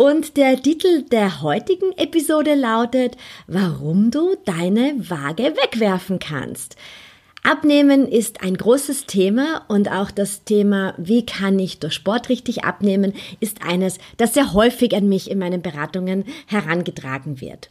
Und der Titel der heutigen Episode lautet, warum du deine Waage wegwerfen kannst. Abnehmen ist ein großes Thema und auch das Thema, wie kann ich durch Sport richtig abnehmen, ist eines, das sehr häufig an mich in meinen Beratungen herangetragen wird.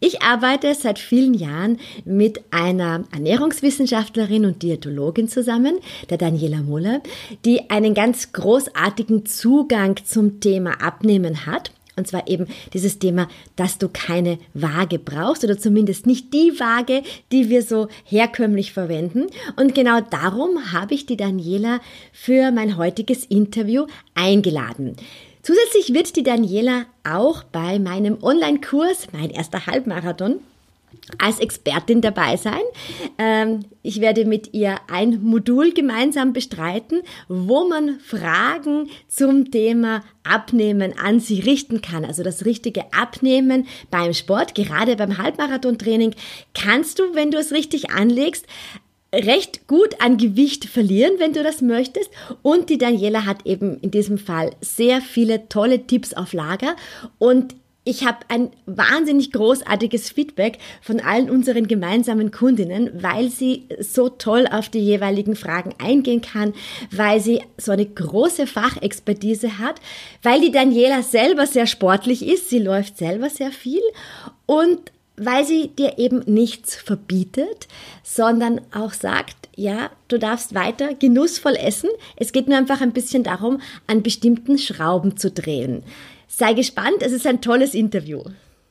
Ich arbeite seit vielen Jahren mit einer Ernährungswissenschaftlerin und Diätologin zusammen, der Daniela Muller, die einen ganz großartigen Zugang zum Thema Abnehmen hat. Und zwar eben dieses Thema, dass du keine Waage brauchst oder zumindest nicht die Waage, die wir so herkömmlich verwenden. Und genau darum habe ich die Daniela für mein heutiges Interview eingeladen. Zusätzlich wird die Daniela auch bei meinem Online-Kurs, mein erster Halbmarathon, als Expertin dabei sein. Ähm, ich werde mit ihr ein Modul gemeinsam bestreiten, wo man Fragen zum Thema Abnehmen an sie richten kann. Also das richtige Abnehmen beim Sport, gerade beim Halbmarathon-Training, kannst du, wenn du es richtig anlegst, recht gut an Gewicht verlieren, wenn du das möchtest. Und die Daniela hat eben in diesem Fall sehr viele tolle Tipps auf Lager. Und ich habe ein wahnsinnig großartiges Feedback von allen unseren gemeinsamen Kundinnen, weil sie so toll auf die jeweiligen Fragen eingehen kann, weil sie so eine große Fachexpertise hat, weil die Daniela selber sehr sportlich ist, sie läuft selber sehr viel und weil sie dir eben nichts verbietet, sondern auch sagt, ja, du darfst weiter genussvoll essen. Es geht nur einfach ein bisschen darum, an bestimmten Schrauben zu drehen. Sei gespannt, es ist ein tolles Interview.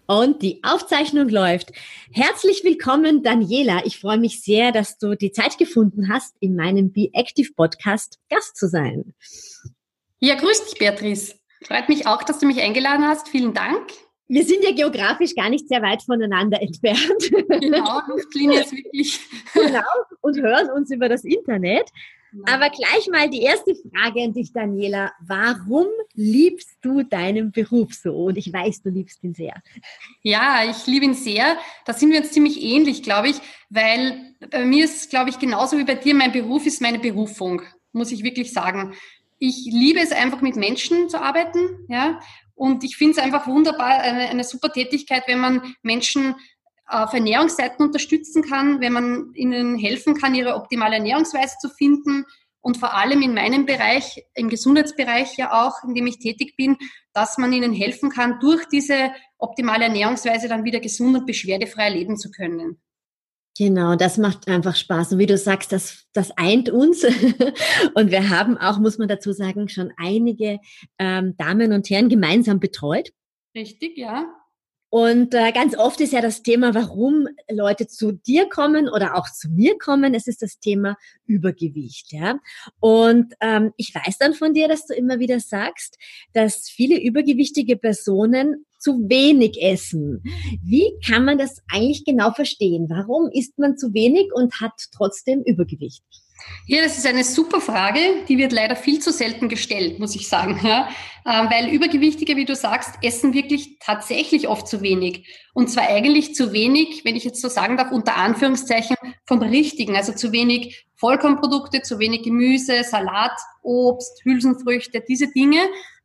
Und die Aufzeichnung läuft. Herzlich willkommen, Daniela. Ich freue mich sehr, dass du die Zeit gefunden hast, in meinem Be Active Podcast Gast zu sein. Ja, grüß dich, Beatrice. Freut mich auch, dass du mich eingeladen hast. Vielen Dank. Wir sind ja geografisch gar nicht sehr weit voneinander entfernt. Genau, Luftlinie ist wirklich. genau, und hören uns über das Internet. Genau. Aber gleich mal die erste Frage an dich, Daniela. Warum liebst du deinen Beruf so? Und ich weiß, du liebst ihn sehr. Ja, ich liebe ihn sehr. Da sind wir uns ziemlich ähnlich, glaube ich, weil bei mir ist, glaube ich, genauso wie bei dir, mein Beruf ist meine Berufung, muss ich wirklich sagen. Ich liebe es einfach mit Menschen zu arbeiten, ja, und ich finde es einfach wunderbar, eine, eine super Tätigkeit, wenn man Menschen auf Ernährungsseiten unterstützen kann, wenn man ihnen helfen kann, ihre optimale Ernährungsweise zu finden und vor allem in meinem Bereich, im Gesundheitsbereich ja auch, in dem ich tätig bin, dass man ihnen helfen kann, durch diese optimale Ernährungsweise dann wieder gesund und beschwerdefrei leben zu können. Genau, das macht einfach Spaß. Und wie du sagst, das, das eint uns. und wir haben auch, muss man dazu sagen, schon einige ähm, Damen und Herren gemeinsam betreut. Richtig, ja. Und äh, ganz oft ist ja das Thema, warum Leute zu dir kommen oder auch zu mir kommen. Es ist das Thema Übergewicht. Ja? Und ähm, ich weiß dann von dir, dass du immer wieder sagst, dass viele übergewichtige Personen zu wenig essen. Wie kann man das eigentlich genau verstehen? Warum isst man zu wenig und hat trotzdem Übergewicht? Ja, das ist eine super Frage, die wird leider viel zu selten gestellt, muss ich sagen. Ja? Ähm, weil Übergewichtige, wie du sagst, essen wirklich tatsächlich oft zu wenig. Und zwar eigentlich zu wenig, wenn ich jetzt so sagen darf, unter Anführungszeichen vom Richtigen. Also zu wenig Vollkornprodukte, zu wenig Gemüse, Salat, Obst, Hülsenfrüchte. Diese Dinge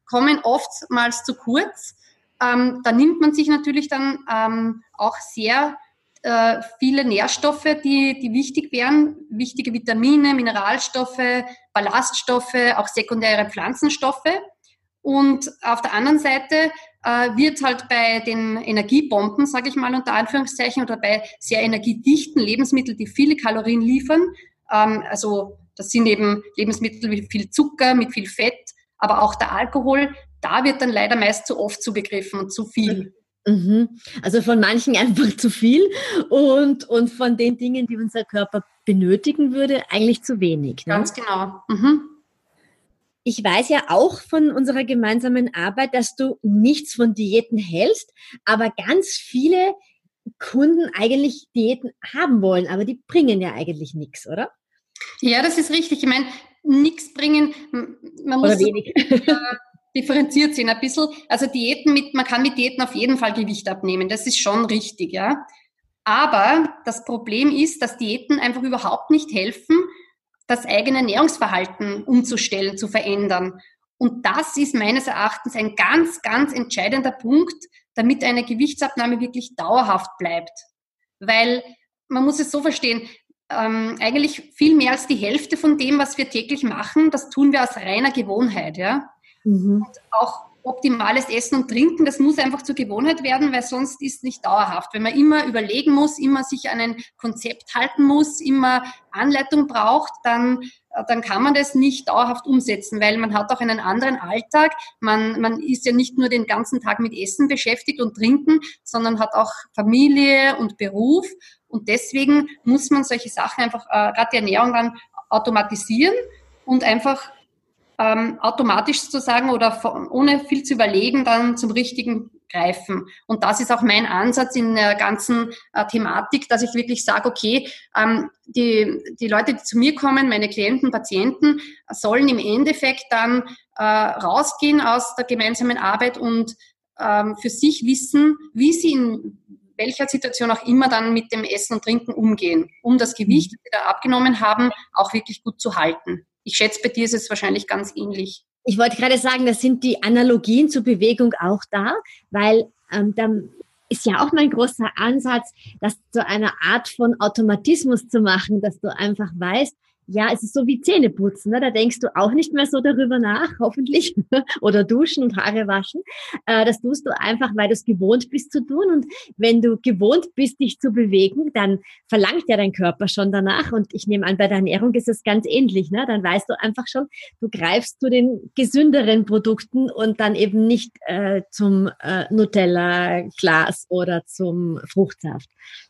kommen oftmals zu kurz. Ähm, da nimmt man sich natürlich dann ähm, auch sehr äh, viele Nährstoffe, die, die wichtig wären, wichtige Vitamine, Mineralstoffe, Ballaststoffe, auch sekundäre Pflanzenstoffe. Und auf der anderen Seite äh, wird halt bei den Energiebomben, sage ich mal unter Anführungszeichen, oder bei sehr energiedichten Lebensmitteln, die viele Kalorien liefern, ähm, also das sind eben Lebensmittel mit viel Zucker, mit viel Fett, aber auch der Alkohol, da wird dann leider meist zu oft zugegriffen und zu viel. Mhm. Also von manchen einfach zu viel und, und von den Dingen, die unser Körper benötigen würde, eigentlich zu wenig. Ne? Ganz genau. Mhm. ich weiß ja auch von unserer gemeinsamen Arbeit, dass du nichts von Diäten hältst, aber ganz viele Kunden eigentlich Diäten haben wollen, aber die bringen ja eigentlich nichts, oder? Ja, das ist richtig. Ich meine, nichts bringen, man muss wenig. differenziert sehen ein bisschen. Also Diäten mit, man kann mit Diäten auf jeden Fall Gewicht abnehmen. Das ist schon richtig, ja. Aber das Problem ist, dass Diäten einfach überhaupt nicht helfen, das eigene Ernährungsverhalten umzustellen, zu verändern. Und das ist meines Erachtens ein ganz, ganz entscheidender Punkt, damit eine Gewichtsabnahme wirklich dauerhaft bleibt. Weil man muss es so verstehen, ähm, eigentlich viel mehr als die Hälfte von dem, was wir täglich machen, das tun wir aus reiner Gewohnheit. Ja? Mhm. Und auch optimales Essen und Trinken, das muss einfach zur Gewohnheit werden, weil sonst ist nicht dauerhaft. Wenn man immer überlegen muss, immer sich an ein Konzept halten muss, immer Anleitung braucht, dann, äh, dann kann man das nicht dauerhaft umsetzen, weil man hat auch einen anderen Alltag. Man, man ist ja nicht nur den ganzen Tag mit Essen beschäftigt und Trinken, sondern hat auch Familie und Beruf. Und deswegen muss man solche Sachen einfach, äh, gerade die Ernährung dann automatisieren und einfach ähm, automatisch sozusagen oder von, ohne viel zu überlegen dann zum richtigen greifen. Und das ist auch mein Ansatz in der ganzen äh, Thematik, dass ich wirklich sage, okay, ähm, die, die Leute, die zu mir kommen, meine Klienten, Patienten, sollen im Endeffekt dann äh, rausgehen aus der gemeinsamen Arbeit und ähm, für sich wissen, wie sie in welcher Situation auch immer dann mit dem Essen und Trinken umgehen, um das Gewicht, das sie da abgenommen haben, auch wirklich gut zu halten. Ich schätze, bei dir ist es wahrscheinlich ganz ähnlich. Ich wollte gerade sagen, da sind die Analogien zur Bewegung auch da, weil ähm, dann ist ja auch mein großer Ansatz, das zu einer Art von Automatismus zu machen, dass du einfach weißt, ja, es ist so wie Zähneputzen. Ne? Da denkst du auch nicht mehr so darüber nach, hoffentlich. Oder duschen und Haare waschen. Äh, das tust du einfach, weil du es gewohnt bist zu tun. Und wenn du gewohnt bist, dich zu bewegen, dann verlangt ja dein Körper schon danach. Und ich nehme an, bei der Ernährung ist es ganz ähnlich. Ne? Dann weißt du einfach schon, du greifst zu den gesünderen Produkten und dann eben nicht äh, zum äh, Nutella-Glas oder zum Fruchtsaft.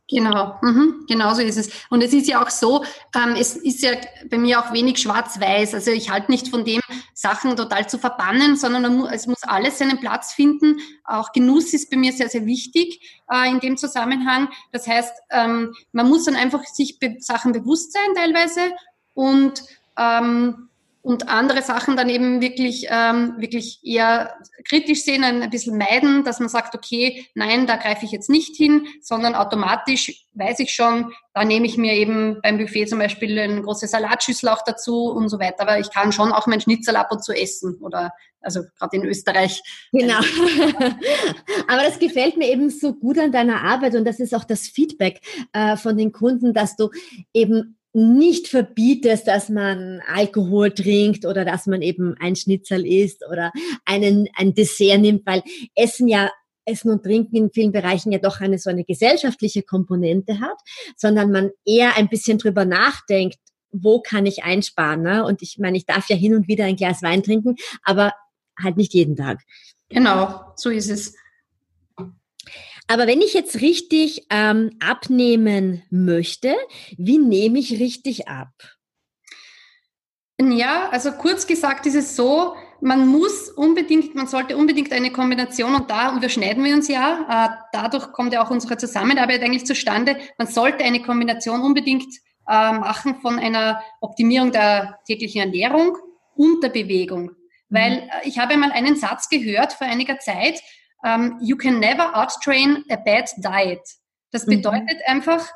Genau, mhm. genau so ist es. Und es ist ja auch so, ähm, es ist ja bei mir auch wenig schwarz-weiß. Also ich halte nicht von dem, Sachen total zu verbannen, sondern es muss alles seinen Platz finden. Auch Genuss ist bei mir sehr, sehr wichtig äh, in dem Zusammenhang. Das heißt, ähm, man muss dann einfach sich Sachen bewusst sein teilweise und ähm, und andere Sachen dann eben wirklich, ähm, wirklich eher kritisch sehen, ein, bisschen meiden, dass man sagt, okay, nein, da greife ich jetzt nicht hin, sondern automatisch weiß ich schon, da nehme ich mir eben beim Buffet zum Beispiel eine große Salatschüssel auch dazu und so weiter. Aber ich kann schon auch mein Schnitzel ab und zu essen oder also gerade in Österreich. Genau. Aber das gefällt mir eben so gut an deiner Arbeit und das ist auch das Feedback äh, von den Kunden, dass du eben nicht verbietest, dass man Alkohol trinkt oder dass man eben ein Schnitzel isst oder einen, ein Dessert nimmt, weil Essen ja Essen und Trinken in vielen Bereichen ja doch eine so eine gesellschaftliche Komponente hat, sondern man eher ein bisschen drüber nachdenkt, wo kann ich einsparen. Ne? Und ich meine, ich darf ja hin und wieder ein Glas Wein trinken, aber halt nicht jeden Tag. Genau, so ist es. Aber wenn ich jetzt richtig ähm, abnehmen möchte, wie nehme ich richtig ab? Ja, also kurz gesagt ist es so, man muss unbedingt, man sollte unbedingt eine Kombination und da überschneiden wir uns ja, äh, dadurch kommt ja auch unsere Zusammenarbeit eigentlich zustande. Man sollte eine Kombination unbedingt äh, machen von einer Optimierung der täglichen Ernährung und der Bewegung. Mhm. Weil äh, ich habe einmal einen Satz gehört vor einiger Zeit, um, ähm, you can never outtrain a bad diet. Das mhm. bedeutet mhm. einfach,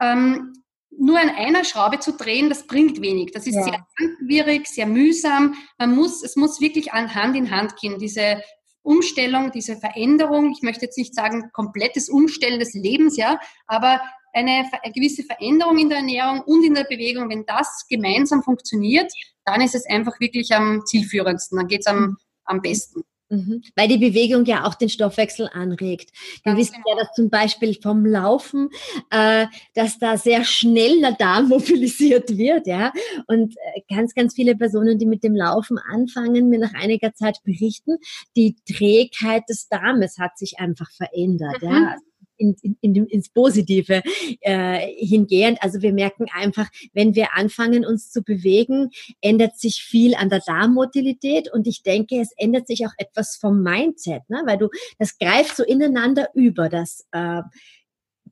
ähm, nur an einer Schraube zu drehen, das bringt wenig. Das ist ja. sehr langwierig, sehr mühsam. Man muss, es muss wirklich an Hand in Hand gehen. Diese Umstellung, diese Veränderung, ich möchte jetzt nicht sagen komplettes Umstellen des Lebens, ja, aber eine, eine gewisse Veränderung in der Ernährung und in der Bewegung, wenn das gemeinsam funktioniert, dann ist es einfach wirklich am zielführendsten, dann geht es am, mhm. am besten. Mhm. Weil die Bewegung ja auch den Stoffwechsel anregt. Wir wissen genau. ja, dass zum Beispiel vom Laufen, äh, dass da sehr schnell der Darm mobilisiert wird, ja. Und äh, ganz, ganz viele Personen, die mit dem Laufen anfangen, mir nach einiger Zeit berichten, die Trägheit des Darmes hat sich einfach verändert, mhm. ja in, in, ins Positive äh, hingehend. Also wir merken einfach, wenn wir anfangen, uns zu bewegen, ändert sich viel an der Darmmotilität und ich denke, es ändert sich auch etwas vom Mindset, ne? weil du, das greift so ineinander über, das äh,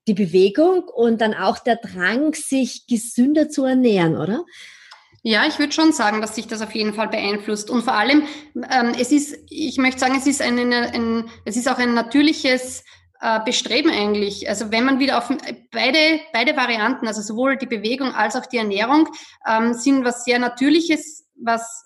die Bewegung und dann auch der Drang, sich gesünder zu ernähren, oder? Ja, ich würde schon sagen, dass sich das auf jeden Fall beeinflusst. Und vor allem, ähm, es ist, ich möchte sagen, es ist, ein, ein, es ist auch ein natürliches Bestreben eigentlich. Also wenn man wieder auf beide, beide Varianten, also sowohl die Bewegung als auch die Ernährung, ähm, sind was sehr Natürliches, was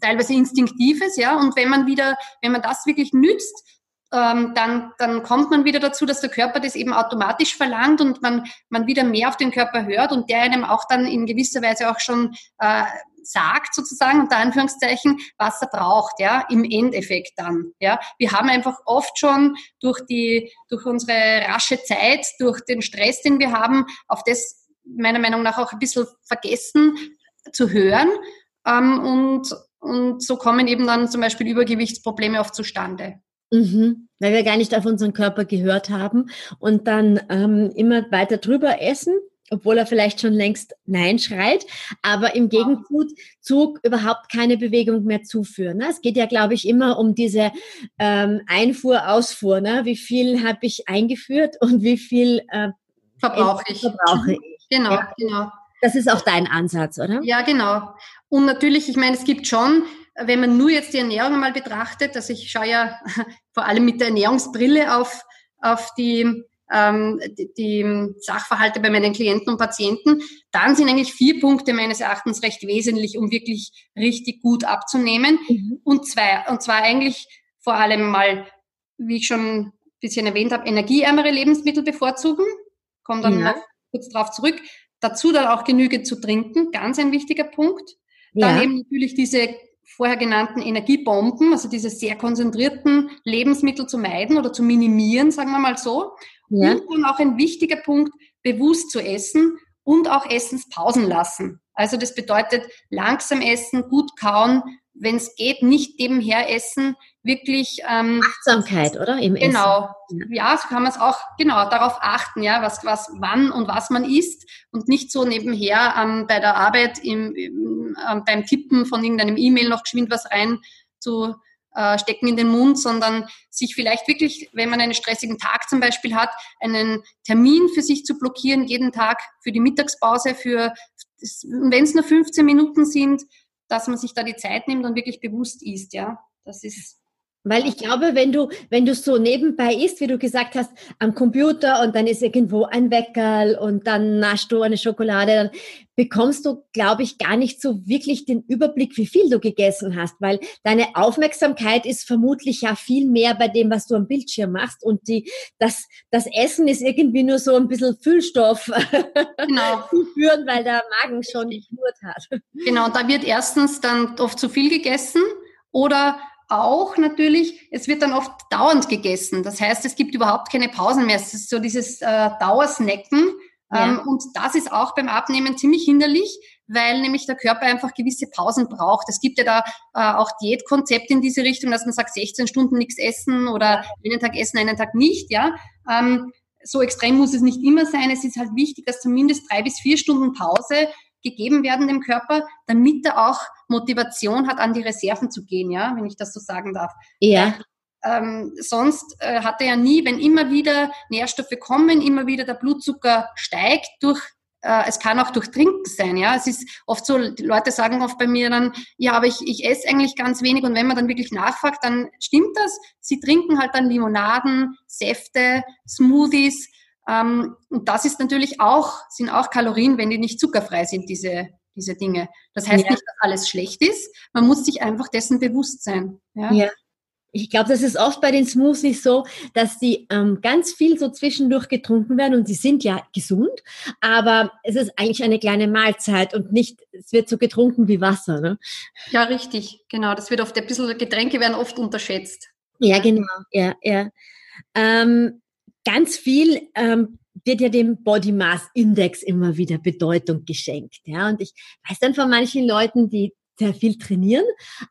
teilweise Instinktives, ja. Und wenn man wieder, wenn man das wirklich nützt, ähm, dann, dann kommt man wieder dazu, dass der Körper das eben automatisch verlangt und man, man wieder mehr auf den Körper hört und der einem auch dann in gewisser Weise auch schon äh, sagt, sozusagen, unter Anführungszeichen, was er braucht, ja, im Endeffekt dann, ja. Wir haben einfach oft schon durch die, durch unsere rasche Zeit, durch den Stress, den wir haben, auf das meiner Meinung nach auch ein bisschen vergessen zu hören, ähm, und, und so kommen eben dann zum Beispiel Übergewichtsprobleme oft zustande. Mhm, weil wir gar nicht auf unseren Körper gehört haben und dann ähm, immer weiter drüber essen, obwohl er vielleicht schon längst Nein schreit, aber im Gegenzug überhaupt keine Bewegung mehr zuführen. Ne? Es geht ja, glaube ich, immer um diese ähm, Einfuhr, Ausfuhr. Ne? Wie viel habe ich eingeführt und wie viel äh, verbrauche ich. Verbrauche ich. Genau, ja. genau. Das ist auch dein Ansatz, oder? Ja, genau. Und natürlich, ich meine, es gibt schon wenn man nur jetzt die Ernährung mal betrachtet, also ich schaue ja vor allem mit der Ernährungsbrille auf, auf die, ähm, die, die Sachverhalte bei meinen Klienten und Patienten, dann sind eigentlich vier Punkte meines Erachtens recht wesentlich, um wirklich richtig gut abzunehmen. Mhm. Und zwei, und zwar eigentlich vor allem mal, wie ich schon ein bisschen erwähnt habe, energieärmere Lebensmittel bevorzugen. Komme dann ja. noch kurz drauf zurück. Dazu dann auch genügend zu trinken, ganz ein wichtiger Punkt. Dann ja. eben natürlich diese vorher genannten Energiebomben, also diese sehr konzentrierten Lebensmittel zu meiden oder zu minimieren, sagen wir mal so. Ja. Und dann auch ein wichtiger Punkt, bewusst zu essen und auch Essenspausen lassen. Also das bedeutet langsam essen, gut kauen, wenn es geht, nicht nebenher essen, wirklich ähm, Achtsamkeit, oder? Im genau. Essen. Ja, so kann man es auch genau darauf achten, ja, was, was, wann und was man isst und nicht so nebenher ähm, bei der Arbeit im, im ähm, beim Tippen von irgendeinem E-Mail noch geschwind was rein zu äh, stecken in den Mund, sondern sich vielleicht wirklich, wenn man einen stressigen Tag zum Beispiel hat, einen Termin für sich zu blockieren, jeden Tag für die Mittagspause, für wenn es nur 15 Minuten sind, dass man sich da die Zeit nimmt und wirklich bewusst isst, ja. Das ist weil ich glaube, wenn du, wenn du so nebenbei isst, wie du gesagt hast, am Computer und dann ist irgendwo ein Weckerl und dann naschst du eine Schokolade, dann bekommst du, glaube ich, gar nicht so wirklich den Überblick, wie viel du gegessen hast, weil deine Aufmerksamkeit ist vermutlich ja viel mehr bei dem, was du am Bildschirm machst und die, das, das Essen ist irgendwie nur so ein bisschen Füllstoff genau. zuführen, weil der Magen schon geschnurrt hat. Genau, da wird erstens dann oft zu viel gegessen oder auch natürlich, es wird dann oft dauernd gegessen. Das heißt, es gibt überhaupt keine Pausen mehr. Es ist so dieses äh, Dauersnacken. Ja. Ähm, und das ist auch beim Abnehmen ziemlich hinderlich, weil nämlich der Körper einfach gewisse Pausen braucht. Es gibt ja da äh, auch Diätkonzepte in diese Richtung, dass man sagt, 16 Stunden nichts essen oder einen Tag essen, einen Tag nicht. Ja, ähm, so extrem muss es nicht immer sein. Es ist halt wichtig, dass zumindest drei bis vier Stunden Pause gegeben werden dem Körper, damit er auch Motivation hat, an die Reserven zu gehen, ja, wenn ich das so sagen darf. Ja. Ähm, sonst äh, hat er ja nie, wenn immer wieder Nährstoffe kommen, immer wieder der Blutzucker steigt durch äh, es kann auch durch Trinken sein, ja. Es ist oft so, die Leute sagen oft bei mir dann, ja, aber ich, ich esse eigentlich ganz wenig und wenn man dann wirklich nachfragt, dann stimmt das. Sie trinken halt dann Limonaden, Säfte, Smoothies, ähm, und das ist natürlich auch, sind auch Kalorien, wenn die nicht zuckerfrei sind, diese, diese Dinge. Das heißt ja. nicht, dass alles schlecht ist. Man muss sich einfach dessen bewusst sein. Ja. ja. Ich glaube, das ist oft bei den Smoothies so, dass die ähm, ganz viel so zwischendurch getrunken werden und sie sind ja gesund, aber es ist eigentlich eine kleine Mahlzeit und nicht, es wird so getrunken wie Wasser. Ne? Ja, richtig, genau. Das wird oft ein bisschen, Getränke werden oft unterschätzt. Ja, genau, ja, ja. Ähm, ganz viel ähm, wird ja dem Body Mass Index immer wieder Bedeutung geschenkt. Ja, und ich weiß dann von manchen Leuten, die sehr viel trainieren,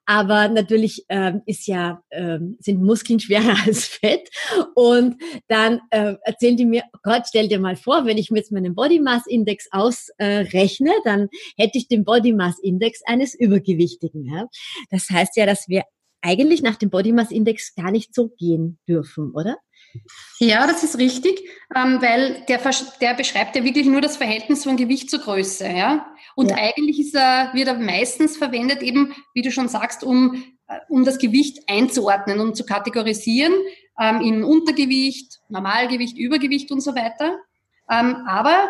aber natürlich ähm, ist ja ähm, sind Muskeln schwerer als Fett und dann äh, erzählen die mir, oh Gott, stell dir mal vor, wenn ich mir jetzt meinen Body Mass Index ausrechne, äh, dann hätte ich den Body Mass Index eines Übergewichtigen. Ja? Das heißt ja, dass wir eigentlich nach dem Body Mass Index gar nicht so gehen dürfen, oder? Ja, das ist richtig, ähm, weil der, der beschreibt ja wirklich nur das Verhältnis von Gewicht zur Größe. Ja? Und ja. eigentlich ist er, wird er meistens verwendet, eben, wie du schon sagst, um, äh, um das Gewicht einzuordnen und zu kategorisieren ähm, in Untergewicht, Normalgewicht, Übergewicht und so weiter. Ähm, aber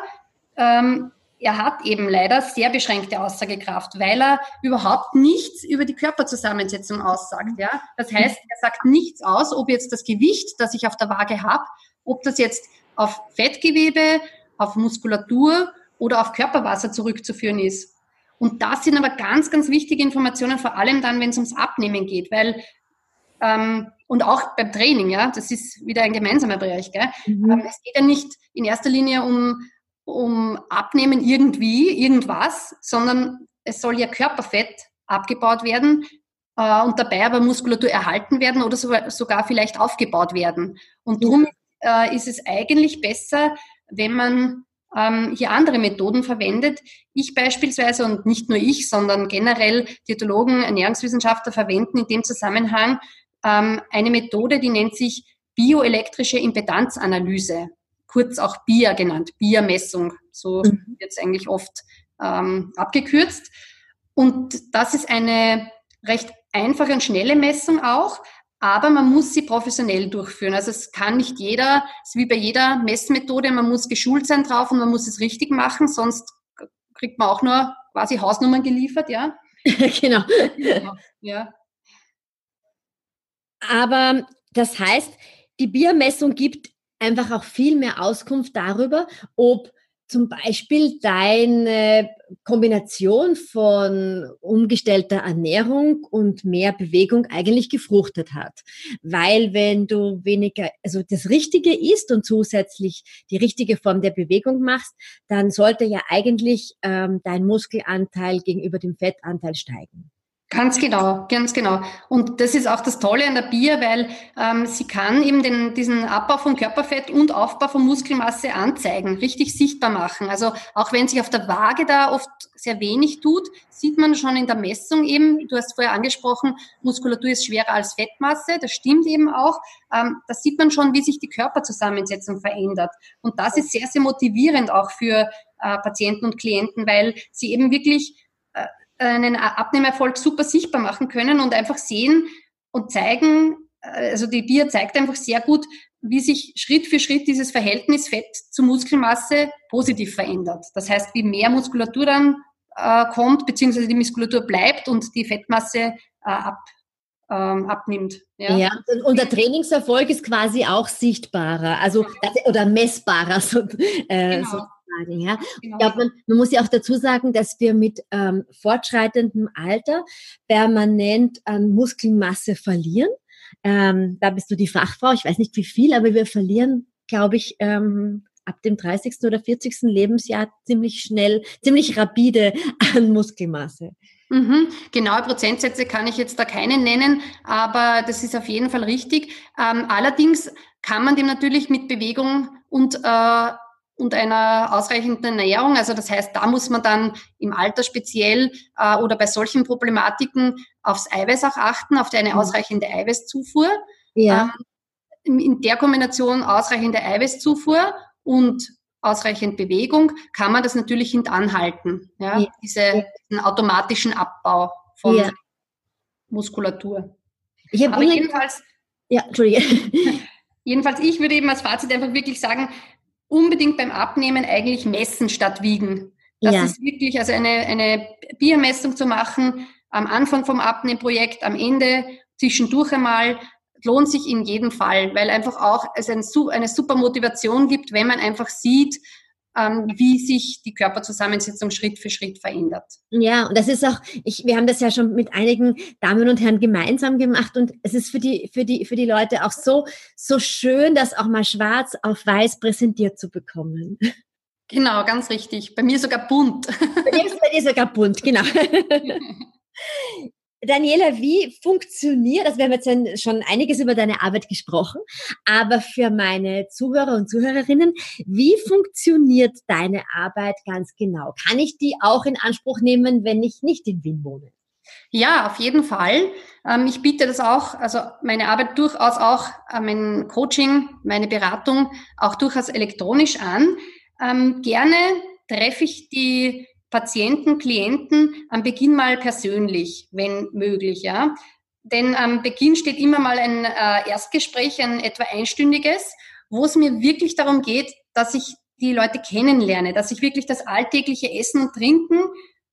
ähm, er hat eben leider sehr beschränkte Aussagekraft, weil er überhaupt nichts über die Körperzusammensetzung aussagt. Ja? Das heißt, er sagt nichts aus, ob jetzt das Gewicht, das ich auf der Waage habe, ob das jetzt auf Fettgewebe, auf Muskulatur oder auf Körperwasser zurückzuführen ist. Und das sind aber ganz, ganz wichtige Informationen, vor allem dann, wenn es ums Abnehmen geht, weil ähm, und auch beim Training, ja, das ist wieder ein gemeinsamer Bereich. Gell? Mhm. Ähm, es geht ja nicht in erster Linie um um Abnehmen irgendwie, irgendwas, sondern es soll ja Körperfett abgebaut werden äh, und dabei aber Muskulatur erhalten werden oder sogar, sogar vielleicht aufgebaut werden. Und darum äh, ist es eigentlich besser, wenn man ähm, hier andere Methoden verwendet. Ich beispielsweise und nicht nur ich, sondern generell Diätologen, Ernährungswissenschaftler verwenden in dem Zusammenhang ähm, eine Methode, die nennt sich bioelektrische Impedanzanalyse kurz auch BIA genannt, BIA-Messung, so mhm. wird es eigentlich oft ähm, abgekürzt. Und das ist eine recht einfache und schnelle Messung auch, aber man muss sie professionell durchführen. Also es kann nicht jeder, es ist wie bei jeder Messmethode, man muss geschult sein drauf und man muss es richtig machen, sonst kriegt man auch nur quasi Hausnummern geliefert, ja. genau. Ja. Aber das heißt, die Biermessung gibt einfach auch viel mehr Auskunft darüber, ob zum Beispiel deine Kombination von umgestellter Ernährung und mehr Bewegung eigentlich gefruchtet hat. Weil wenn du weniger, also das Richtige isst und zusätzlich die richtige Form der Bewegung machst, dann sollte ja eigentlich ähm, dein Muskelanteil gegenüber dem Fettanteil steigen. Ganz genau, ganz genau. Und das ist auch das Tolle an der Bier, weil ähm, sie kann eben den, diesen Abbau von Körperfett und Aufbau von Muskelmasse anzeigen, richtig sichtbar machen. Also auch wenn sich auf der Waage da oft sehr wenig tut, sieht man schon in der Messung eben, du hast vorher angesprochen, Muskulatur ist schwerer als Fettmasse, das stimmt eben auch. Ähm, da sieht man schon, wie sich die Körperzusammensetzung verändert. Und das ist sehr, sehr motivierend auch für äh, Patienten und Klienten, weil sie eben wirklich einen Abnehmerfolg super sichtbar machen können und einfach sehen und zeigen, äh, also die Bier zeigt einfach sehr gut, wie sich Schritt für Schritt dieses Verhältnis Fett zu Muskelmasse positiv verändert. Das heißt, wie mehr Muskulatur dann äh, kommt, beziehungsweise die Muskulatur bleibt und die Fettmasse äh, ab, ähm, abnimmt. Ja. ja. und der Trainingserfolg ist quasi auch sichtbarer, also oder messbarer. So, äh, genau. so sagen. Ja? Genau. Ich glaube, man, man, muss ja auch dazu sagen, dass wir mit ähm, fortschreitendem Alter permanent an Muskelmasse verlieren. Ähm, da bist du die Fachfrau, ich weiß nicht wie viel, aber wir verlieren, glaube ich, ähm, ab dem 30. oder 40. Lebensjahr ziemlich schnell, ziemlich rapide an Muskelmasse. Mhm. Genaue Prozentsätze kann ich jetzt da keine nennen, aber das ist auf jeden Fall richtig. Ähm, allerdings kann man dem natürlich mit Bewegung und äh, und einer ausreichenden Ernährung. Also das heißt, da muss man dann im Alter speziell äh, oder bei solchen Problematiken aufs Eiweiß auch achten, auf eine mhm. ausreichende Eiweißzufuhr. Ja. Ähm, in der Kombination ausreichende Eiweißzufuhr und ausreichend Bewegung kann man das natürlich hintanhalten. Ja? ja. Diese, diesen automatischen Abbau von ja. Muskulatur. Ich Aber jedenfalls, ja, Entschuldige. Jedenfalls, ich würde eben als Fazit einfach wirklich sagen, unbedingt beim Abnehmen eigentlich messen statt wiegen. Das ja. ist wirklich, also eine, eine Biermessung zu machen, am Anfang vom Abnehmprojekt, am Ende, zwischendurch einmal, lohnt sich in jedem Fall, weil einfach auch es eine super Motivation gibt, wenn man einfach sieht, wie sich die Körperzusammensetzung Schritt für Schritt verändert. Ja, und das ist auch, ich, wir haben das ja schon mit einigen Damen und Herren gemeinsam gemacht und es ist für die, für die, für die Leute auch so, so schön, das auch mal schwarz auf weiß präsentiert zu bekommen. Genau, ganz richtig. Bei mir sogar bunt. Bei dir ist bei dir sogar bunt, genau. Daniela, wie funktioniert, also wir haben jetzt schon einiges über deine Arbeit gesprochen, aber für meine Zuhörer und Zuhörerinnen, wie funktioniert deine Arbeit ganz genau? Kann ich die auch in Anspruch nehmen, wenn ich nicht in Wien wohne? Ja, auf jeden Fall. Ähm, ich biete das auch, also meine Arbeit durchaus auch, äh, mein Coaching, meine Beratung auch durchaus elektronisch an. Ähm, gerne treffe ich die Patienten, Klienten am Beginn mal persönlich, wenn möglich, ja. Denn am Beginn steht immer mal ein äh, Erstgespräch, ein etwa einstündiges, wo es mir wirklich darum geht, dass ich die Leute kennenlerne, dass ich wirklich das alltägliche Essen und Trinken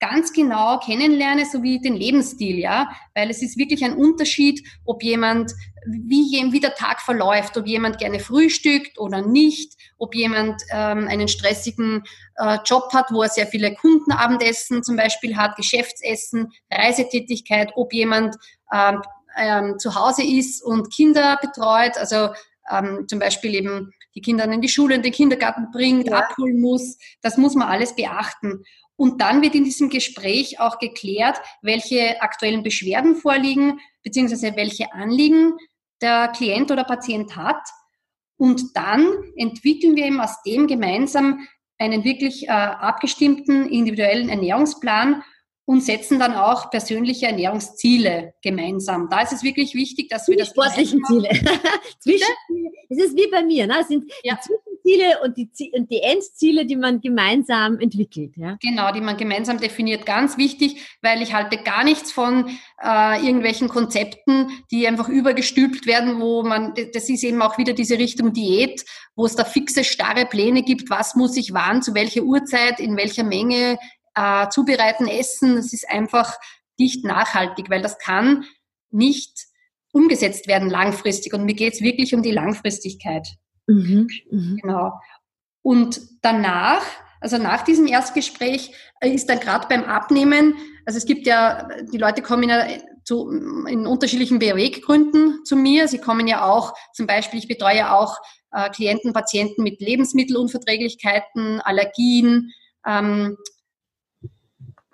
ganz genau kennenlerne, sowie den Lebensstil, ja, weil es ist wirklich ein Unterschied, ob jemand, wie, wie der Tag verläuft, ob jemand gerne frühstückt oder nicht, ob jemand ähm, einen stressigen äh, Job hat, wo er sehr viele Kundenabendessen zum Beispiel hat, Geschäftsessen, Reisetätigkeit, ob jemand ähm, ähm, zu Hause ist und Kinder betreut, also ähm, zum Beispiel eben die Kinder in die Schule, in den Kindergarten bringt, ja. abholen muss. Das muss man alles beachten. Und dann wird in diesem Gespräch auch geklärt, welche aktuellen Beschwerden vorliegen, beziehungsweise welche Anliegen der Klient oder Patient hat. Und dann entwickeln wir eben aus dem gemeinsam einen wirklich äh, abgestimmten individuellen Ernährungsplan und setzen dann auch persönliche Ernährungsziele gemeinsam. Da ist es wirklich wichtig, dass wir die das sportlichen Ziele. es ist wie bei mir, ne? Es sind ja. die Zwischenziele und die, und die Endziele, die man gemeinsam entwickelt. Ja? Genau, die man gemeinsam definiert. Ganz wichtig, weil ich halte gar nichts von äh, irgendwelchen Konzepten, die einfach übergestülpt werden, wo man, das ist eben auch wieder diese Richtung Diät, wo es da fixe, starre Pläne gibt, was muss ich wann, zu welcher Uhrzeit, in welcher Menge äh, zubereiten, essen. Das ist einfach nicht nachhaltig, weil das kann nicht umgesetzt werden langfristig. Und mir geht es wirklich um die Langfristigkeit. Mhm, mh. Genau. Und danach, also nach diesem Erstgespräch, äh, ist dann gerade beim Abnehmen, also es gibt ja, die Leute kommen ja zu, in unterschiedlichen Beweggründen zu mir. Sie kommen ja auch, zum Beispiel, ich betreue auch äh, Klienten, Patienten mit Lebensmittelunverträglichkeiten, Allergien, ähm,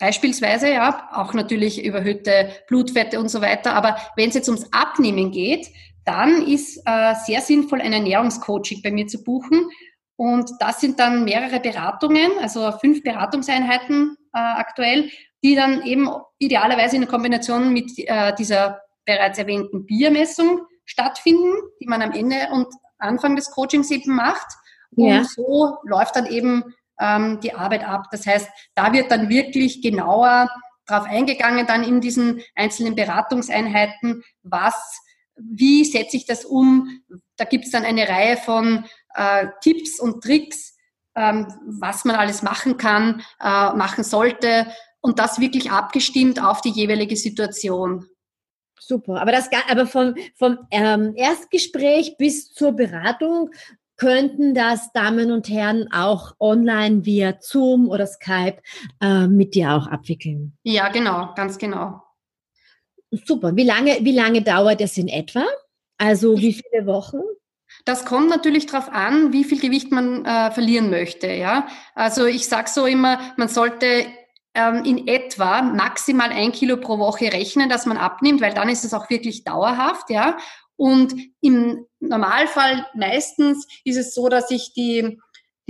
Beispielsweise, ja, auch natürlich überhöhte Blutfette und so weiter. Aber wenn es jetzt ums Abnehmen geht, dann ist äh, sehr sinnvoll, ein Ernährungscoaching bei mir zu buchen. Und das sind dann mehrere Beratungen, also fünf Beratungseinheiten äh, aktuell, die dann eben idealerweise in Kombination mit äh, dieser bereits erwähnten Biermessung stattfinden, die man am Ende und Anfang des Coachings eben macht. Und ja. so läuft dann eben ähm, die Arbeit ab. Das heißt, da wird dann wirklich genauer darauf eingegangen, dann in diesen einzelnen Beratungseinheiten, was, wie setze ich das um. Da gibt es dann eine Reihe von äh, Tipps und Tricks, ähm, was man alles machen kann, äh, machen sollte und das wirklich abgestimmt auf die jeweilige Situation. Super, aber das aber vom, vom ähm, Erstgespräch bis zur Beratung könnten das Damen und Herren auch online via Zoom oder Skype äh, mit dir auch abwickeln. Ja, genau, ganz genau. Super. Wie lange, wie lange dauert es in etwa? Also wie viele Wochen? Das kommt natürlich darauf an, wie viel Gewicht man äh, verlieren möchte. Ja, also ich sage so immer, man sollte ähm, in etwa maximal ein Kilo pro Woche rechnen, dass man abnimmt, weil dann ist es auch wirklich dauerhaft. Ja, und im Normalfall meistens ist es so, dass ich die,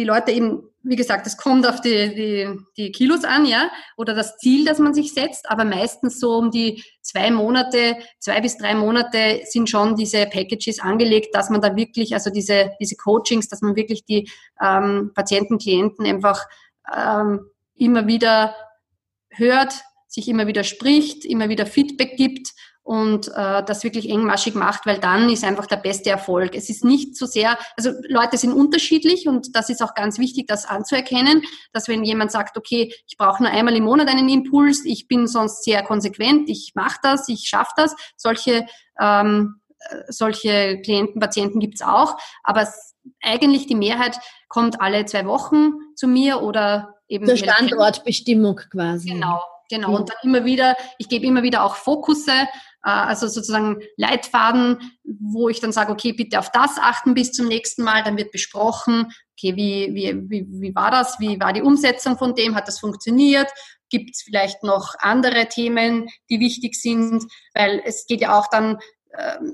die Leute eben, wie gesagt, es kommt auf die, die, die Kilos an, ja, oder das Ziel, das man sich setzt, aber meistens so um die zwei Monate, zwei bis drei Monate sind schon diese Packages angelegt, dass man da wirklich, also diese, diese Coachings, dass man wirklich die ähm, Patienten, Klienten einfach ähm, immer wieder hört, sich immer wieder spricht, immer wieder Feedback gibt und äh, das wirklich engmaschig macht, weil dann ist einfach der beste Erfolg. Es ist nicht so sehr, also Leute sind unterschiedlich und das ist auch ganz wichtig, das anzuerkennen, dass wenn jemand sagt, okay, ich brauche nur einmal im Monat einen Impuls, ich bin sonst sehr konsequent, ich mache das, ich schaffe das, solche ähm, äh, solche Klienten, Patienten gibt's auch, aber eigentlich die Mehrheit kommt alle zwei Wochen zu mir oder eben. Zur Standortbestimmung quasi. Genau, genau. Und dann immer wieder, ich gebe immer wieder auch Fokusse, also sozusagen Leitfaden, wo ich dann sage, okay, bitte auf das achten bis zum nächsten Mal, dann wird besprochen, okay, wie, wie, wie, wie war das, wie war die Umsetzung von dem, hat das funktioniert, Gibt es vielleicht noch andere Themen, die wichtig sind? Weil es geht ja auch dann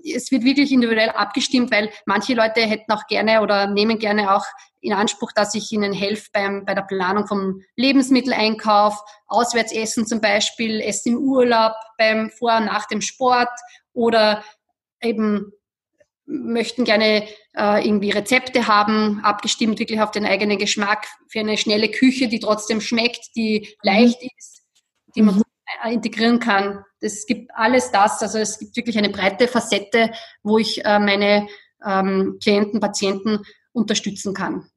es wird wirklich individuell abgestimmt, weil manche Leute hätten auch gerne oder nehmen gerne auch in Anspruch, dass ich ihnen helfe beim, bei der Planung vom Lebensmitteleinkauf, Auswärtsessen zum Beispiel, Essen im Urlaub, beim Vor- und nach dem Sport oder eben möchten gerne äh, irgendwie Rezepte haben, abgestimmt wirklich auf den eigenen Geschmack für eine schnelle Küche, die trotzdem schmeckt, die leicht mhm. ist, die man mhm. Integrieren kann. Es gibt alles das, also es gibt wirklich eine breite Facette, wo ich äh, meine ähm, Klienten, Patienten unterstützen kann.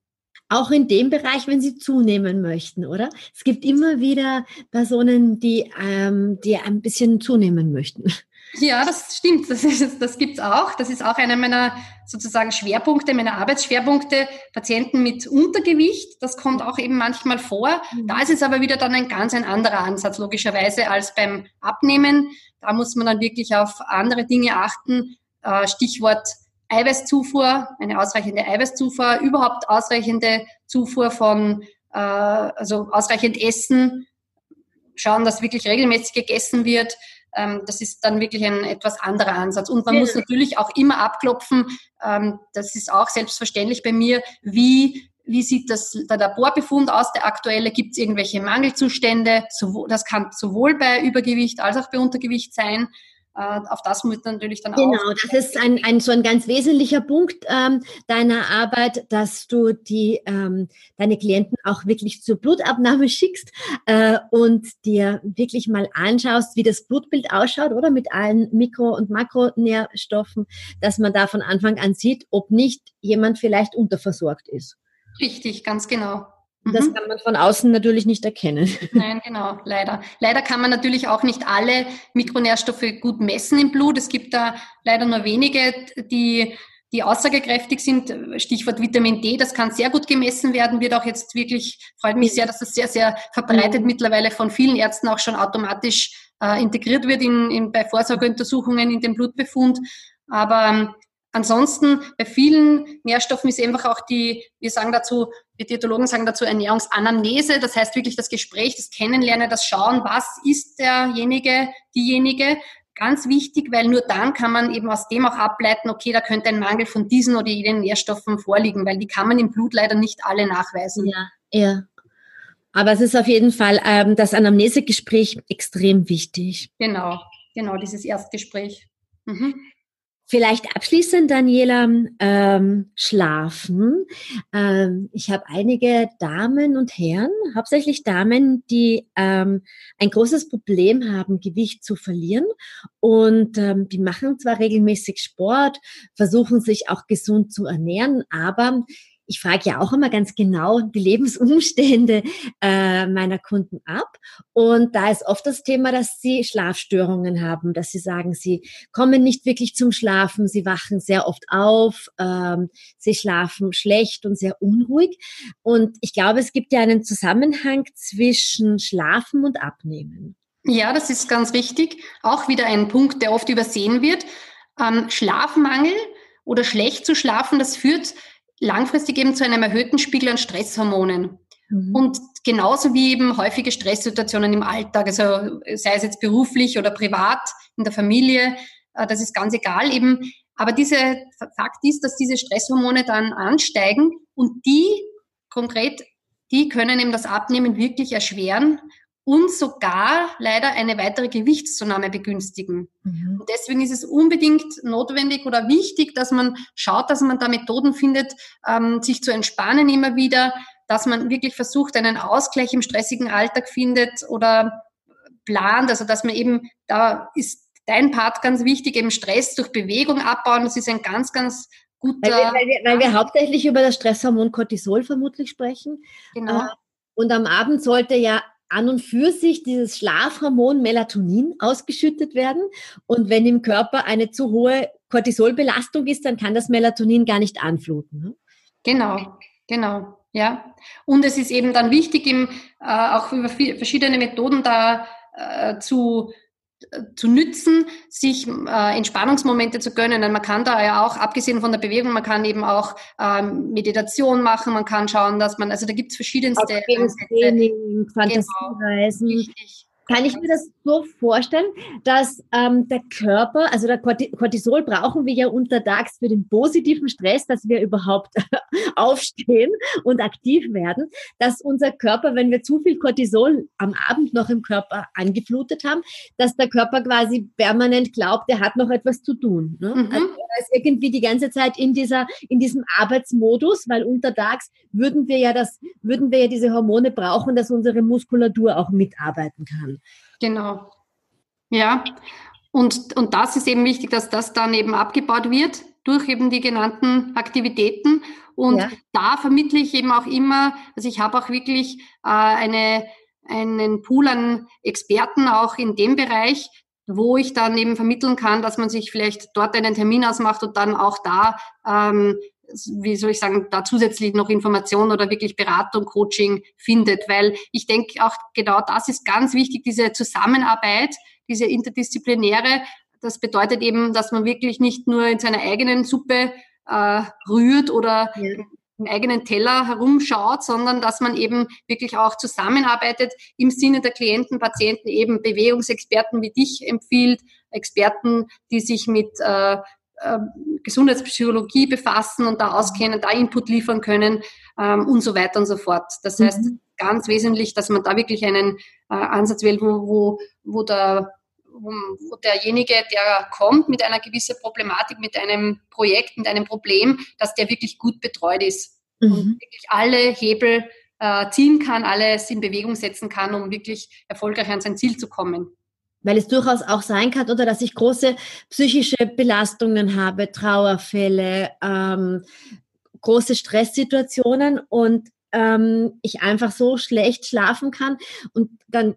Auch in dem Bereich, wenn sie zunehmen möchten, oder? Es gibt immer wieder Personen, die, ähm, die ein bisschen zunehmen möchten. Ja, das stimmt. Das, ist, das gibt's auch. Das ist auch einer meiner sozusagen Schwerpunkte, meiner Arbeitsschwerpunkte. Patienten mit Untergewicht, das kommt auch eben manchmal vor. Mhm. Da ist es aber wieder dann ein ganz ein anderer Ansatz, logischerweise, als beim Abnehmen. Da muss man dann wirklich auf andere Dinge achten. Äh, Stichwort Eiweißzufuhr, eine ausreichende Eiweißzufuhr, überhaupt ausreichende Zufuhr von, äh, also ausreichend Essen, schauen, dass wirklich regelmäßig gegessen wird ähm, das ist dann wirklich ein etwas anderer Ansatz. Und man ja. muss natürlich auch immer abklopfen, ähm, das ist auch selbstverständlich bei mir, wie wie sieht das, der Laborbefund aus, der aktuelle? Gibt es irgendwelche Mangelzustände? Das kann sowohl bei Übergewicht als auch bei Untergewicht sein. Äh, auf das muss natürlich dann genau, auch. Genau, das ist ein, ein, so ein ganz wesentlicher Punkt ähm, deiner Arbeit, dass du die, ähm, deine Klienten auch wirklich zur Blutabnahme schickst äh, und dir wirklich mal anschaust, wie das Blutbild ausschaut, oder mit allen Mikro- und Makronährstoffen, dass man da von Anfang an sieht, ob nicht jemand vielleicht unterversorgt ist. Richtig, ganz genau. Das mhm. kann man von außen natürlich nicht erkennen. Nein, genau, leider. Leider kann man natürlich auch nicht alle Mikronährstoffe gut messen im Blut. Es gibt da leider nur wenige, die, die aussagekräftig sind. Stichwort Vitamin D, das kann sehr gut gemessen werden, wird auch jetzt wirklich, freut mich sehr, dass das sehr, sehr verbreitet mhm. mittlerweile von vielen Ärzten auch schon automatisch äh, integriert wird in, in, bei Vorsorgeuntersuchungen in den Blutbefund. Aber ähm, Ansonsten bei vielen Nährstoffen ist einfach auch die, wir sagen dazu, wir Diätologen sagen dazu Ernährungsanamnese, das heißt wirklich das Gespräch, das Kennenlernen, das Schauen, was ist derjenige, diejenige, ganz wichtig, weil nur dann kann man eben aus dem auch ableiten, okay, da könnte ein Mangel von diesen oder jenen Nährstoffen vorliegen, weil die kann man im Blut leider nicht alle nachweisen. Ja, ja. Aber es ist auf jeden Fall ähm, das Anamnesegespräch extrem wichtig. Genau, genau, dieses Erstgespräch. Mhm. Vielleicht abschließend, Daniela, ähm, schlafen. Ähm, ich habe einige Damen und Herren, hauptsächlich Damen, die ähm, ein großes Problem haben, Gewicht zu verlieren. Und ähm, die machen zwar regelmäßig Sport, versuchen sich auch gesund zu ernähren, aber ich frage ja auch immer ganz genau die Lebensumstände äh, meiner Kunden ab. Und da ist oft das Thema, dass sie Schlafstörungen haben, dass sie sagen, sie kommen nicht wirklich zum Schlafen, sie wachen sehr oft auf, ähm, sie schlafen schlecht und sehr unruhig. Und ich glaube, es gibt ja einen Zusammenhang zwischen Schlafen und Abnehmen. Ja, das ist ganz richtig. Auch wieder ein Punkt, der oft übersehen wird. Ähm, Schlafmangel oder schlecht zu schlafen, das führt langfristig eben zu einem erhöhten Spiegel an Stresshormonen. Mhm. Und genauso wie eben häufige Stresssituationen im Alltag, also sei es jetzt beruflich oder privat, in der Familie, äh, das ist ganz egal eben. Aber dieser Fakt ist, dass diese Stresshormone dann ansteigen und die konkret, die können eben das Abnehmen wirklich erschweren und sogar leider eine weitere Gewichtszunahme begünstigen. Mhm. Und deswegen ist es unbedingt notwendig oder wichtig, dass man schaut, dass man da Methoden findet, ähm, sich zu entspannen immer wieder, dass man wirklich versucht, einen Ausgleich im stressigen Alltag findet oder plant, also dass man eben, da ist dein Part ganz wichtig, eben Stress durch Bewegung abbauen. Das ist ein ganz, ganz guter. Weil wir, weil wir, weil wir hauptsächlich über das Stresshormon Cortisol vermutlich sprechen. Genau. Äh, und am Abend sollte ja an und für sich dieses Schlafhormon Melatonin ausgeschüttet werden. Und wenn im Körper eine zu hohe Cortisolbelastung ist, dann kann das Melatonin gar nicht anfluten. Ne? Genau, genau. Ja, und es ist eben dann wichtig, im, äh, auch über verschiedene Methoden da äh, zu zu nützen, sich äh, Entspannungsmomente zu gönnen. Denn man kann da ja auch, abgesehen von der Bewegung, man kann eben auch ähm, Meditation machen, man kann schauen, dass man, also da gibt es verschiedenste Training, Fantasiereisen. Genau, richtig. Kann ich mir das so vorstellen, dass ähm, der Körper, also der Cortisol brauchen wir ja untertags für den positiven Stress, dass wir überhaupt aufstehen und aktiv werden, dass unser Körper, wenn wir zu viel Cortisol am Abend noch im Körper angeflutet haben, dass der Körper quasi permanent glaubt, er hat noch etwas zu tun. Ne? Mhm. Also er ist irgendwie die ganze Zeit in dieser, in diesem Arbeitsmodus, weil untertags würden wir ja das, würden wir ja diese Hormone brauchen, dass unsere Muskulatur auch mitarbeiten kann. Genau. Ja. Und, und das ist eben wichtig, dass das dann eben abgebaut wird durch eben die genannten Aktivitäten. Und ja. da vermittle ich eben auch immer, also ich habe auch wirklich äh, eine, einen Pool an Experten auch in dem Bereich, wo ich dann eben vermitteln kann, dass man sich vielleicht dort einen Termin ausmacht und dann auch da ähm, wie soll ich sagen, da zusätzlich noch Informationen oder wirklich Beratung, Coaching findet, weil ich denke auch genau das ist ganz wichtig, diese Zusammenarbeit, diese interdisziplinäre. Das bedeutet eben, dass man wirklich nicht nur in seiner eigenen Suppe äh, rührt oder ja. im eigenen Teller herumschaut, sondern dass man eben wirklich auch zusammenarbeitet im Sinne der Klienten, Patienten, eben Bewegungsexperten wie dich empfiehlt, Experten, die sich mit äh, Gesundheitspsychologie befassen und da auskennen, da Input liefern können ähm, und so weiter und so fort. Das heißt, mhm. ganz wesentlich, dass man da wirklich einen äh, Ansatz wählt, wo, wo, wo, der, wo, wo derjenige, der kommt mit einer gewissen Problematik, mit einem Projekt, mit einem Problem, dass der wirklich gut betreut ist mhm. und wirklich alle Hebel äh, ziehen kann, alles in Bewegung setzen kann, um wirklich erfolgreich an sein Ziel zu kommen. Weil es durchaus auch sein kann, oder dass ich große psychische Belastungen habe, Trauerfälle, ähm, große Stresssituationen und ähm, ich einfach so schlecht schlafen kann und dann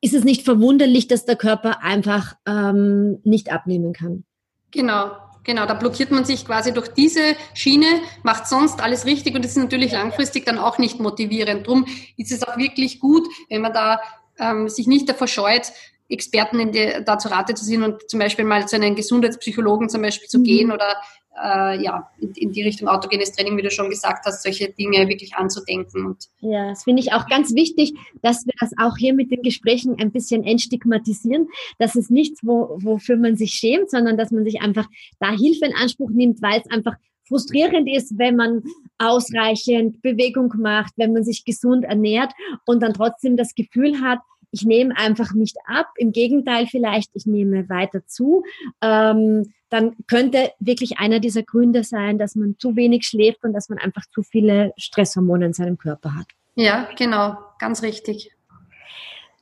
ist es nicht verwunderlich, dass der Körper einfach ähm, nicht abnehmen kann. Genau, Genau, da blockiert man sich quasi durch diese Schiene, macht sonst alles richtig und das ist natürlich langfristig dann auch nicht motivierend. Drum ist es auch wirklich gut, wenn man da ähm, sich nicht davor scheut, Experten in die, da zu Rate zu ziehen und zum Beispiel mal zu einem Gesundheitspsychologen zum Beispiel zu mhm. gehen oder äh, ja, in, in, die Richtung autogenes Training, wie du schon gesagt hast, solche Dinge wirklich anzudenken. Und ja, das finde ich auch ganz wichtig, dass wir das auch hier mit den Gesprächen ein bisschen entstigmatisieren. Das ist nichts, wo, wofür man sich schämt, sondern dass man sich einfach da Hilfe in Anspruch nimmt, weil es einfach frustrierend ist, wenn man ausreichend Bewegung macht, wenn man sich gesund ernährt und dann trotzdem das Gefühl hat, ich nehme einfach nicht ab, im Gegenteil vielleicht, ich nehme weiter zu, ähm, dann könnte wirklich einer dieser Gründe sein, dass man zu wenig schläft und dass man einfach zu viele Stresshormone in seinem Körper hat. Ja, genau, ganz richtig.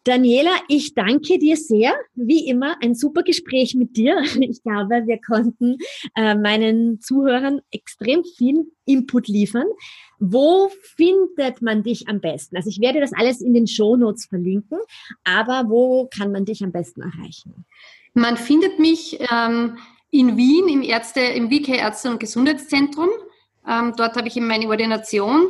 Daniela, ich danke dir sehr. Wie immer ein super Gespräch mit dir. Ich glaube, wir konnten äh, meinen Zuhörern extrem viel Input liefern. Wo findet man dich am besten? Also ich werde das alles in den Show Notes verlinken, aber wo kann man dich am besten erreichen? Man findet mich ähm, in Wien im Ärzte, im WK Ärzte- und Gesundheitszentrum. Ähm, dort habe ich eben meine Ordination.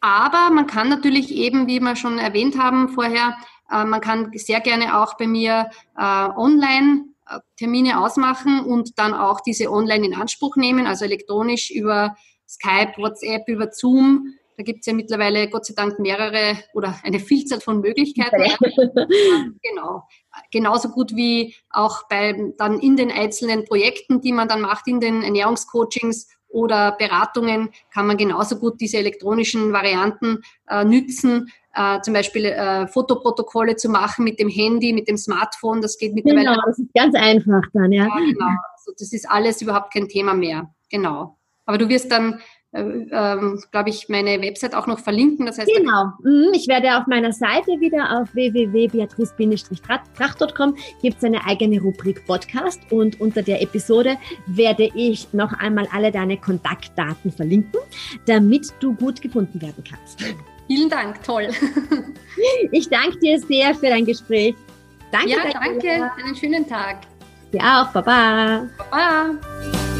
Aber man kann natürlich eben, wie wir schon erwähnt haben vorher, man kann sehr gerne auch bei mir äh, online äh, Termine ausmachen und dann auch diese online in Anspruch nehmen, also elektronisch über Skype, WhatsApp, über Zoom. Da gibt es ja mittlerweile Gott sei Dank mehrere oder eine Vielzahl von Möglichkeiten. genau. Genauso gut wie auch bei dann in den einzelnen Projekten, die man dann macht, in den Ernährungscoachings oder Beratungen, kann man genauso gut diese elektronischen Varianten äh, nützen äh, zum Beispiel äh, Fotoprotokolle zu machen mit dem Handy, mit dem Smartphone. Das geht mittlerweile. Genau, das ist ganz einfach dann, ja. ja genau. Also das ist alles überhaupt kein Thema mehr. Genau. Aber du wirst dann äh, ähm, glaube ich, meine Website auch noch verlinken. Das heißt, genau. Mhm, ich werde auf meiner Seite wieder auf www.beatrice-tracht.com gibt es eine eigene Rubrik Podcast und unter der Episode werde ich noch einmal alle deine Kontaktdaten verlinken, damit du gut gefunden werden kannst. Vielen Dank, toll. Ich danke dir sehr für dein Gespräch. Danke. Ja, danke. Einen schönen Tag. Dir auch. Baba. Baba.